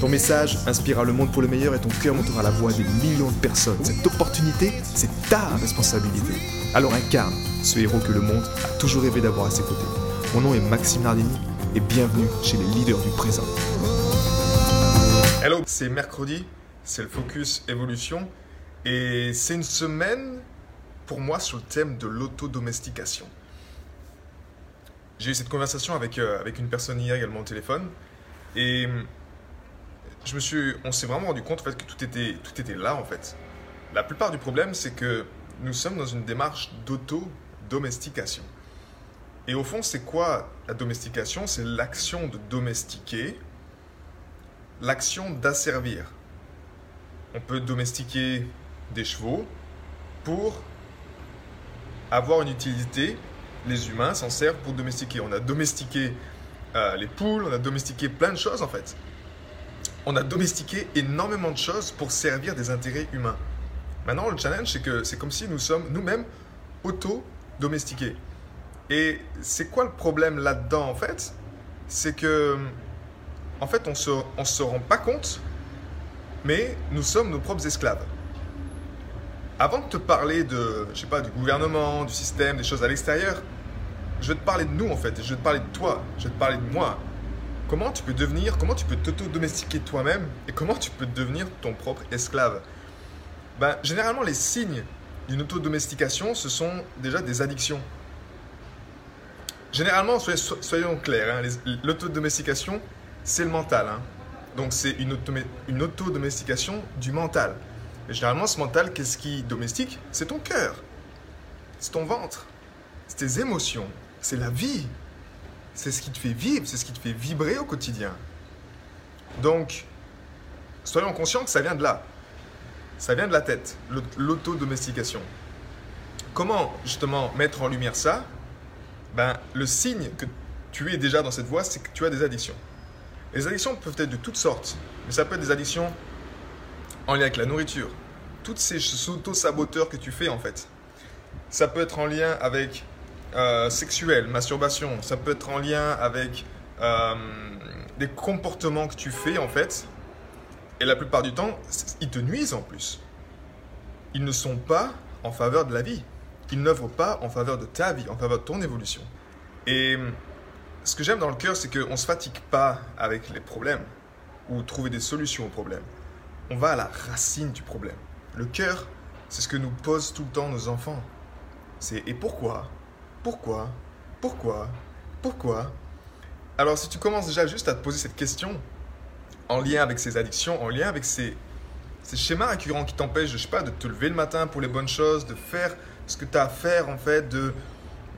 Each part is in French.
Ton message inspirera le monde pour le meilleur et ton cœur montera la voix des millions de personnes. Cette opportunité, c'est ta responsabilité. Alors incarne ce héros que le monde a toujours rêvé d'avoir à ses côtés. Mon nom est Maxime Nardini et bienvenue chez les leaders du présent. Hello, c'est mercredi, c'est le Focus Évolution et c'est une semaine pour moi sur le thème de l'autodomestication. J'ai eu cette conversation avec, euh, avec une personne hier également au téléphone et je me suis, on s'est vraiment rendu compte en fait, que tout était, tout était là en fait. La plupart du problème, c'est que nous sommes dans une démarche d'auto-domestication. Et au fond, c'est quoi la domestication? C'est l'action de domestiquer, l'action d'asservir. On peut domestiquer des chevaux pour avoir une utilité. Les humains s'en servent pour domestiquer. On a domestiqué euh, les poules, on a domestiqué plein de choses en fait on a domestiqué énormément de choses pour servir des intérêts humains. Maintenant, le challenge, c'est que c'est comme si nous sommes nous-mêmes auto-domestiqués. Et c'est quoi le problème là-dedans, en fait? C'est que, en fait, on se, on se rend pas compte, mais nous sommes nos propres esclaves. Avant de te parler de, je sais pas, du gouvernement, du système, des choses à l'extérieur, je vais te parler de nous, en fait, je vais te parler de toi, je vais te parler de moi, comment tu peux devenir, comment tu peux t'auto-domestiquer toi-même et comment tu peux devenir ton propre esclave? Ben, Généralement, les signes d'une auto-domestication, ce sont déjà des addictions. Généralement, soyons, clairs, hein, l'auto-domestication, c'est le mental. Hein. Donc, c'est une, auto-domestication du mental. Et généralement, ce mental, qu'est-ce qui domestique? C'est ton cœur, c'est ton ventre, c'est tes émotions, c'est la vie, c'est ce qui te fait vivre, c'est ce qui te fait vibrer au quotidien. Donc, soyons conscients que ça vient de là. Ça vient de la tête, l'autodomestication. Comment justement mettre en lumière ça? Ben, Le signe que tu es déjà dans cette voie, c'est que tu as des addictions. Les addictions peuvent être de toutes sortes, mais ça peut être des addictions en lien avec la nourriture. Toutes ces auto-saboteurs que tu fais en fait. Ça peut être en lien avec euh, sexuelle, masturbation, ça peut être en lien avec euh, des comportements que tu fais en fait. Et la plupart du temps, ils te nuisent en plus. Ils ne sont pas en faveur de la vie. Ils n'œuvrent pas en faveur de ta vie, en faveur de ton évolution. Et ce que j'aime dans le cœur, c'est qu'on ne se fatigue pas avec les problèmes ou trouver des solutions aux problèmes. On va à la racine du problème. Le cœur, c'est ce que nous posent tout le temps nos enfants. C'est et pourquoi? Pourquoi? Pourquoi? Pourquoi? Alors si tu commences déjà juste à te poser cette question, en lien avec ces addictions, en lien avec ces, schémas récurrents qui t'empêchent, je sais pas, de te lever le matin pour les bonnes choses, de faire ce que tu as à faire en fait, de,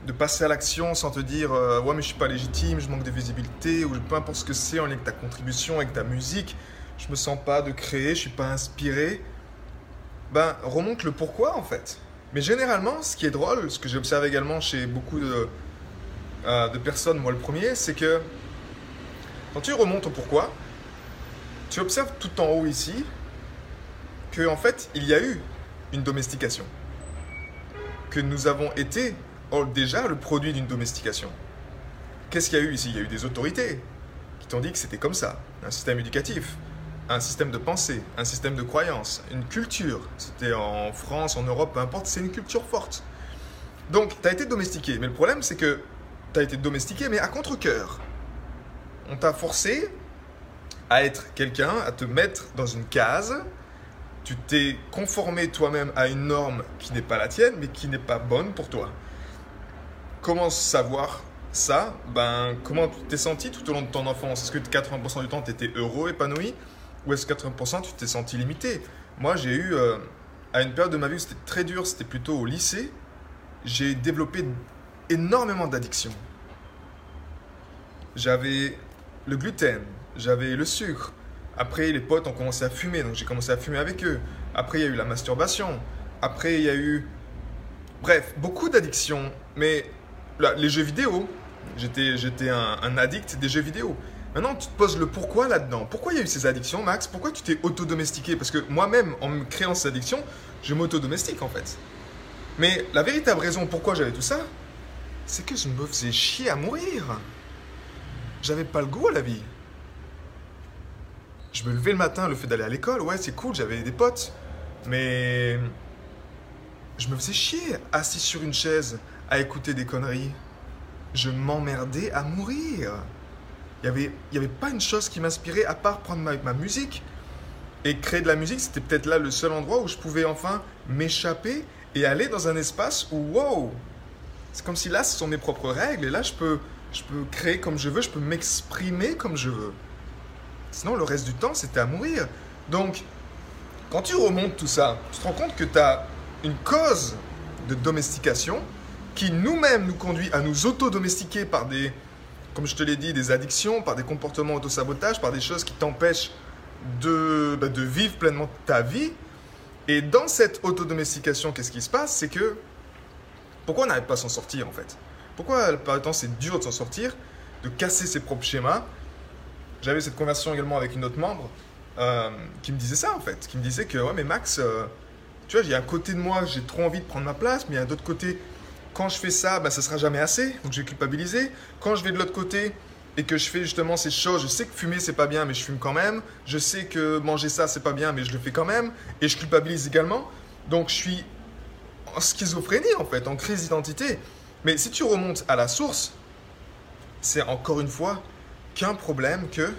de passer à l'action sans te dire euh, ouais mais je suis pas légitime, je manque de visibilité ou peu importe ce que c'est en lien avec ta contribution, avec ta musique, je me sens pas de créer, je suis pas inspiré. Ben remonte le pourquoi en fait. Mais généralement, ce qui est drôle, ce que j'ai observé également chez beaucoup de, euh, de personnes, moi le premier, c'est que quand tu remontes au pourquoi, tu observes tout en haut ici que en fait, il y a eu une domestication. Que nous avons été déjà le produit d'une domestication. Qu'est-ce qu'il y a eu ici? Il y a eu des autorités qui t'ont dit que c'était comme ça, un système éducatif, un système de pensée, un système de croyance, une culture. C'était en France, en Europe, peu importe, c'est une culture forte. Donc, tu as été domestiqué. Mais le problème, c'est que tu as été domestiqué, mais à contre-coeur. On t'a forcé à être quelqu'un, à te mettre dans une case. Tu t'es conformé toi-même à une norme qui n'est pas la tienne, mais qui n'est pas bonne pour toi. Comment savoir ça? Ben, comment tu t'es senti tout au long de ton enfance? Est-ce que 80% du temps, tu étais heureux, épanoui? Ou est-ce que 80% tu t'es senti limité? Moi, j'ai eu, euh, à une période de ma vie c'était très dur, c'était plutôt au lycée, j'ai développé énormément d'addictions. J'avais le gluten, j'avais le sucre, Après, les potes ont commencé à fumer, donc j'ai commencé à fumer avec eux. Après, il y a eu la masturbation. Après, il y a eu... Bref, beaucoup d'addictions. Mais là, les jeux vidéo, j'étais un, un addict des jeux vidéo. Maintenant, tu te poses le pourquoi là-dedans. Pourquoi il y a eu ces addictions, Max? Pourquoi tu t'es auto-domestiqué? Parce que moi-même, en me créant ces addictions, je m'auto-domestique en fait. Mais la véritable raison pourquoi j'avais tout ça, c'est que je me faisais chier à mourir. J'avais pas le goût à la vie. Je me levais le matin, le fait d'aller à l'école, ouais, c'est cool, j'avais des potes. Mais je me faisais chier assis sur une chaise à écouter des conneries. Je m'emmerdais à mourir. Il n'y avait, y avait pas une chose qui m'inspirait à part prendre ma, ma musique. Et créer de la musique, c'était peut-être là le seul endroit où je pouvais enfin m'échapper et aller dans un espace où, wow, c'est comme si là, ce sont mes propres règles et là, je peux, je peux créer comme je veux, je peux m'exprimer comme je veux. Sinon, le reste du temps, c'était à mourir. Donc, quand tu remontes tout ça, tu te rends compte que tu as une cause de domestication qui nous-mêmes nous conduit à nous auto-domestiquer par des, comme je te l'ai dit, des addictions, par des comportements auto-sabotage, par des choses qui t'empêchent de, bah, de vivre pleinement ta vie. Et dans cette autodomestication, qu'est-ce qui se passe? C'est que pourquoi on n'arrive pas à s'en sortir en fait? Pourquoi par le temps c'est dur de s'en sortir, de casser ses propres schémas? J'avais cette conversation également avec une autre membre euh, qui me disait ça en fait, qui me disait que ouais mais Max, euh, tu vois, il y a un côté de moi, j'ai trop envie de prendre ma place, mais il y a un autre côté, quand je fais ça, bah, ça sera jamais assez, donc je vais culpabiliser. Quand je vais de l'autre côté, et que je fais justement ces choses, je sais que fumer c'est pas bien mais je fume quand même, je sais que manger ça c'est pas bien mais je le fais quand même et je culpabilise également. Donc je suis en schizophrénie en fait, en crise d'identité. Mais si tu remontes à la source, c'est encore une fois qu'un problème que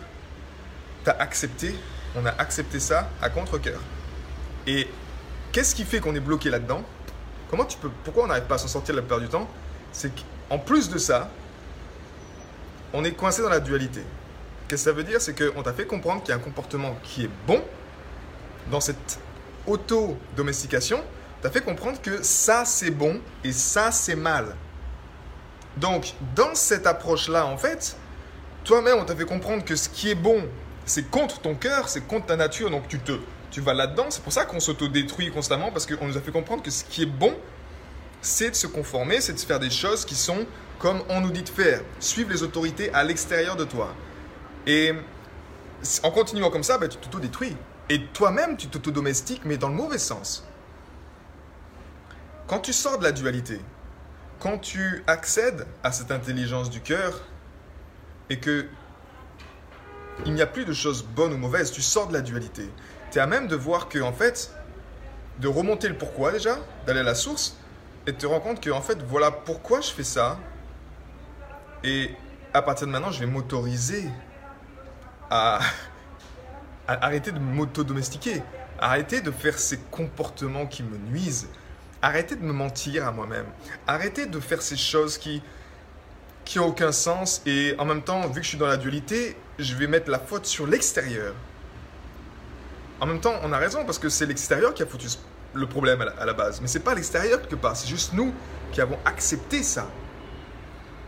tu as accepté, on a accepté ça à contre-coeur. Et qu'est-ce qui fait qu'on est bloqué là-dedans? Comment tu peux pourquoi on n'arrive pas à s'en sortir la plupart du temps C'est qu'en plus de ça, on est coincé dans la dualité. Qu'est-ce que ça veut dire C'est qu'on t'a fait comprendre qu'il y a un comportement qui est bon dans cette auto-domestication. T'as fait comprendre que ça c'est bon et ça c'est mal. Donc, dans cette approche-là, en fait, toi-même, on t'a fait comprendre que ce qui est bon, c'est contre ton cœur, c'est contre ta nature, donc tu te, tu vas là-dedans. C'est pour ça qu'on s'auto-détruit constamment, parce qu'on nous a fait comprendre que ce qui est bon, c'est de se conformer, c'est de faire des choses qui sont comme on nous dit de faire. Suivre les autorités à l'extérieur de toi. Et en continuant comme ça, bah, tu t'auto-détruis. Et toi-même, tu t'auto-domestiques, mais dans le mauvais sens. Quand tu sors de la dualité, quand tu accèdes à cette intelligence du cœur, et que il n'y a plus de choses bonnes ou mauvaises, tu sors de la dualité. Tu es à même de voir que, en fait, de remonter le pourquoi déjà, d'aller à la source, et te rendre compte que, en fait, voilà pourquoi je fais ça, et à partir de maintenant, je vais m'autoriser à, arrêter de m'auto-domestiquer, arrêter de faire ces comportements qui me nuisent, arrêter de me mentir à moi-même, arrêter de faire ces choses qui qui n'ont aucun sens et en même temps, vu que je suis dans la dualité, je vais mettre la faute sur l'extérieur. En même temps, on a raison parce que c'est l'extérieur qui a foutu le problème à la, base, mais c'est pas l'extérieur quelque part, c'est juste nous qui avons accepté ça.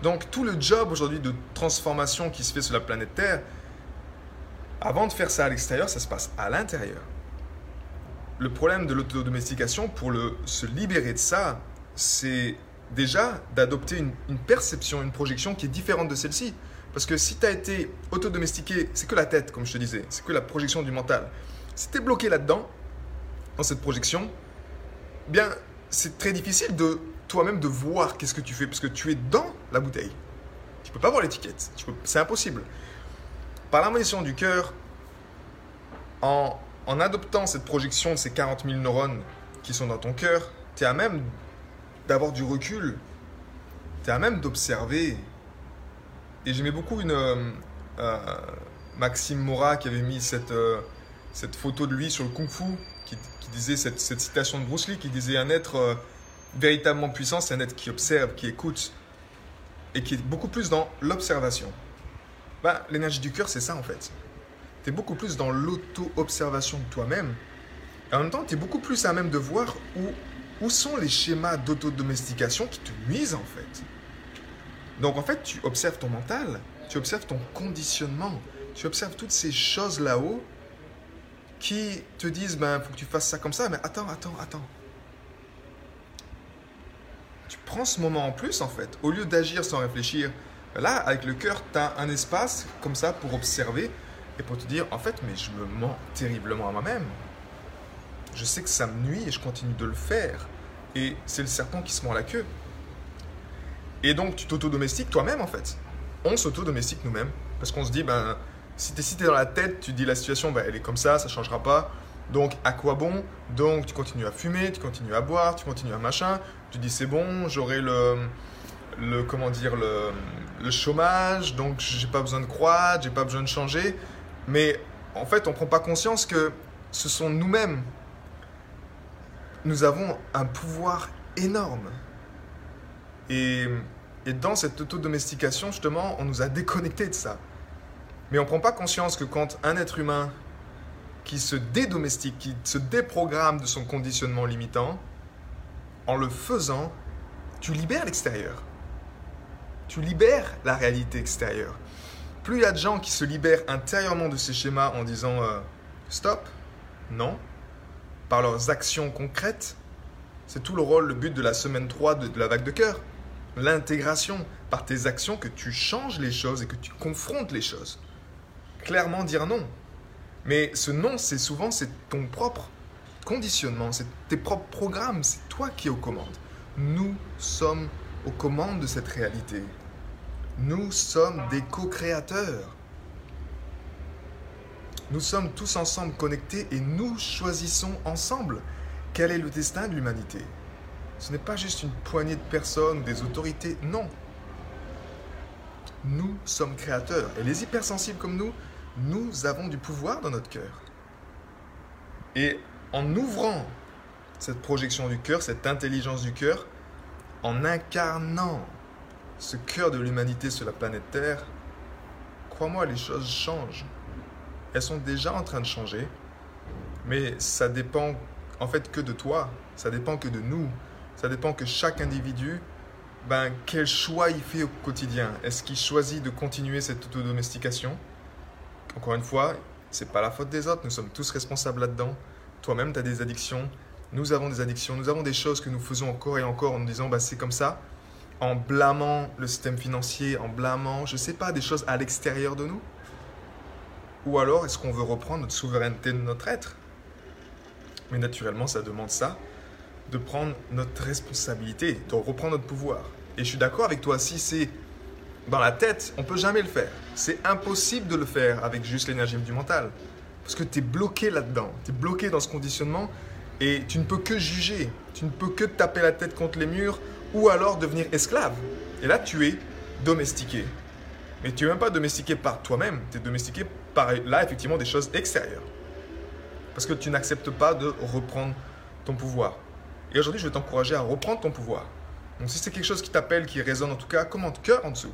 Donc tout le job aujourd'hui de transformation qui se fait sur la planète Terre, avant de faire ça à l'extérieur, ça se passe à l'intérieur. Le problème de l'autodomestication, pour se libérer de ça, c'est déjà d'adopter une, une, perception, une projection qui est différente de celle-ci. Parce que si tu as été autodomestiqué, c'est que la tête, comme je te disais, c'est que la projection du mental. Si tu es bloqué là-dedans, dans cette projection, bien, c'est très difficile de toi-même de voir qu'est-ce que tu fais, parce que tu es dans la bouteille. Tu peux pas voir l'étiquette, c'est impossible. Par l'harmonisation du cœur, en, en adoptant cette projection de ces 40 000 neurones qui sont dans ton cœur, tu es à même d'avoir du recul, tu es à même d'observer. Et j'aimais beaucoup une euh, euh, Maxime Mora qui avait mis cette, euh, cette photo de lui sur le kung fu, qui, disait cette, cette, citation de Bruce Lee, qui disait un être euh, véritablement puissant, c'est un être qui observe, qui écoute et qui est beaucoup plus dans l'observation. Bah, l'énergie du cœur, c'est ça en fait. Tu es beaucoup plus dans l'auto-observation de toi-même. Et en même temps, tu es beaucoup plus à même de voir où, où sont les schémas d'autodomestication qui te nuisent en fait. Donc en fait, tu observes ton mental, tu observes ton conditionnement, tu observes toutes ces choses là-haut qui te disent, ben, faut que tu fasses ça comme ça, mais attends, attends, attends. Tu prends ce moment en plus, en fait, au lieu d'agir sans réfléchir. Là, avec le cœur, tu as un espace comme ça pour observer et pour te dire, en fait, mais je me mens terriblement à moi-même. Je sais que ça me nuit et je continue de le faire. Et c'est le serpent qui se mord la queue. Et donc, tu t'auto-domestiques toi-même, en fait. On s'auto-domestique nous-mêmes. Parce qu'on se dit, ben, si tu es, dans la tête, tu dis la situation, ben, elle est comme ça, ça changera pas. Donc, à quoi bon? Donc, tu continues à fumer, tu continues à boire, tu continues à machin. Tu dis, c'est bon, j'aurai le, le, comment dire, le, le chômage, donc j'ai pas besoin de croître, j'ai pas besoin de changer. Mais en fait, on prend pas conscience que ce sont nous-mêmes. Nous avons un pouvoir énorme. Et, et dans cette auto-domestication, justement, on nous a déconnectés de ça. Mais on ne prend pas conscience que quand un être humain qui se dédomestique, qui se déprogramme de son conditionnement limitant, en le faisant, tu libères l'extérieur. Tu libères la réalité extérieure. Plus il y a de gens qui se libèrent intérieurement de ces schémas en disant euh, stop, non, par leurs actions concrètes, c'est tout le rôle, le but de la semaine 3 de, de la vague de cœur. L'intégration par tes actions que tu changes les choses et que tu confrontes les choses clairement dire non. Mais ce non, c'est souvent c'est ton propre conditionnement, c'est tes propres programmes, c'est toi qui es aux commandes. Nous sommes aux commandes de cette réalité. Nous sommes des co-créateurs. Nous sommes tous ensemble connectés et nous choisissons ensemble quel est le destin de l'humanité. Ce n'est pas juste une poignée de personnes, des autorités, non. Nous sommes créateurs. Et les hypersensibles comme nous, nous avons du pouvoir dans notre cœur. Et en ouvrant cette projection du cœur, cette intelligence du cœur, en incarnant ce cœur de l'humanité sur la planète Terre, crois-moi, les choses changent. Elles sont déjà en train de changer, mais ça dépend en fait que de toi, ça dépend que de nous, ça dépend que chaque individu, ben, quel choix il fait au quotidien. Est-ce qu'il choisit de continuer cette autodomestication encore une fois, c'est pas la faute des autres, nous sommes tous responsables là-dedans. Toi-même, tu as des addictions, nous avons des addictions, nous avons des choses que nous faisons encore et encore en nous disant bah, c'est comme ça, en blâmant le système financier, en blâmant, je sais pas, des choses à l'extérieur de nous. Ou alors, est-ce qu'on veut reprendre notre souveraineté de notre être? Mais naturellement, ça demande ça, de prendre notre responsabilité, de reprendre notre pouvoir. Et je suis d'accord avec toi, si c'est dans la tête, on peut jamais le faire. C'est impossible de le faire avec juste l'énergie du mental. Parce que tu es bloqué là-dedans. Tu es bloqué dans ce conditionnement et tu ne peux que juger. Tu ne peux que taper la tête contre les murs ou alors devenir esclave. Et là, tu es domestiqué. Mais tu n'es même pas domestiqué par toi-même. Tu es domestiqué par, là, effectivement, des choses extérieures. Parce que tu n'acceptes pas de reprendre ton pouvoir. Et aujourd'hui, je vais t'encourager à reprendre ton pouvoir. Donc si c'est quelque chose qui t'appelle, qui résonne en tout cas, commente cœur en dessous.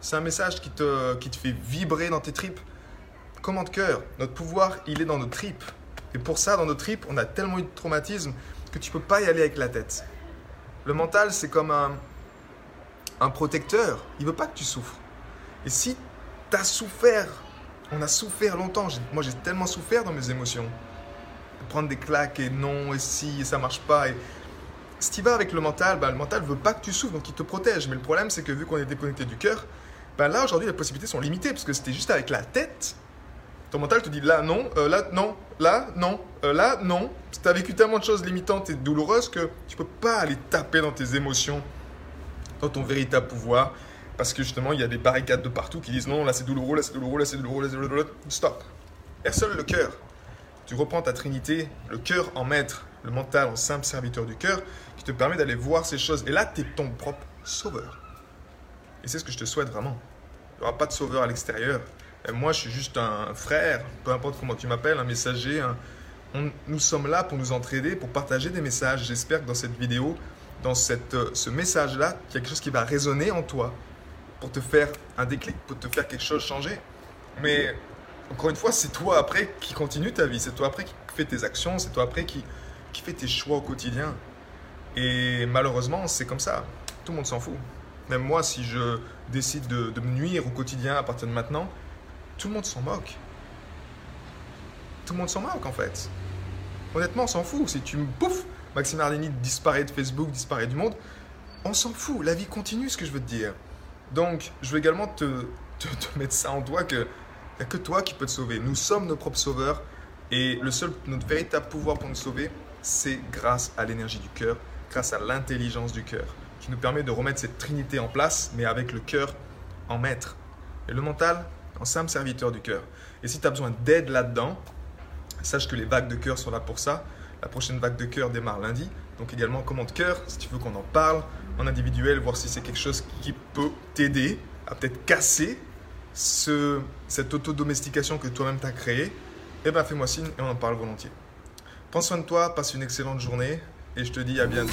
C'est un message qui te, qui te fait vibrer dans tes tripes. Commente cœur. Notre pouvoir, il est dans nos tripes. Et pour ça, dans nos tripes, on a tellement eu de traumatisme que tu peux pas y aller avec la tête. Le mental, c'est comme un, un protecteur. Il veut pas que tu souffres. Et si tu as souffert, on a souffert longtemps. Moi, j'ai tellement souffert dans mes émotions. prendre des claques et non, et si, et ça marche pas. Et si tu vas avec le mental, bah, le mental veut pas que tu souffres, donc il te protège. Mais le problème, c'est que vu qu'on est déconnecté du cœur, ben là aujourd'hui les possibilités sont limitées parce que c'était juste avec la tête. Ton mental te dit là non, euh, là non, là non, euh, là non. Tu as vécu tellement de choses limitantes et douloureuses que tu peux pas aller taper dans tes émotions, dans ton véritable pouvoir, parce que justement il y a des barricades de partout qui disent non, là c'est douloureux, là c'est douloureux, là c'est douloureux, là c'est douloureux. Stop. Et seul le cœur. Tu reprends ta trinité, le cœur en maître, le mental en simple serviteur du cœur, qui te permet d'aller voir ces choses. Et là, tu es ton propre sauveur. Et c'est ce que je te souhaite vraiment. Il n'y aura pas de sauveur à l'extérieur. moi, je suis juste un frère, peu importe comment tu m'appelles, un messager. nous sommes là pour nous entraider, pour partager des messages. J'espère que dans cette vidéo, dans cette, euh, ce message-là, a quelque chose qui va résonner en toi pour te faire un déclic, pour te faire quelque chose changer. Mais encore une fois, c'est toi après qui continue ta vie, c'est toi après qui fais tes actions, c'est toi après qui, qui fait tes choix au quotidien. Et malheureusement, c'est comme ça. Tout le monde s'en fout. Même moi, si je décide de, me nuire au quotidien à partir de maintenant, tout le monde s'en moque. tout le monde s'en moque en fait. Honnêtement, on s'en fout. Si tu me pouf, Maxime Ardini disparaît de Facebook, disparaît du monde, on s'en fout. La vie continue, ce que je veux te dire. Donc, je veux également te, mettre ça en toi que n'y a que toi qui peux te sauver. Nous sommes nos propres sauveurs et le seul, notre véritable pouvoir pour nous sauver, c'est grâce à l'énergie du cœur, grâce à l'intelligence du cœur, qui nous permet de remettre cette trinité en place, mais avec le cœur en maître. Et le mental en simple serviteur du cœur. Et si tu as besoin d'aide là-dedans, sache que les vagues de cœur sont là pour ça. La prochaine vague de cœur démarre lundi. Donc également, comment de cœur, si tu veux qu'on en parle en individuel, voir si c'est quelque chose qui peut t'aider à peut-être casser ce, cette autodomestication que toi-même t'as créée, eh bien fais-moi signe et on en parle volontiers. Prends soin de toi, passe une excellente journée et je te dis à bientôt.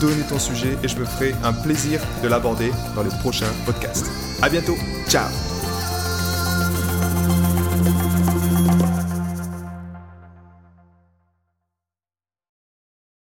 donner ton sujet et je me ferai un plaisir de l'aborder dans le prochain podcast. À bientôt, ciao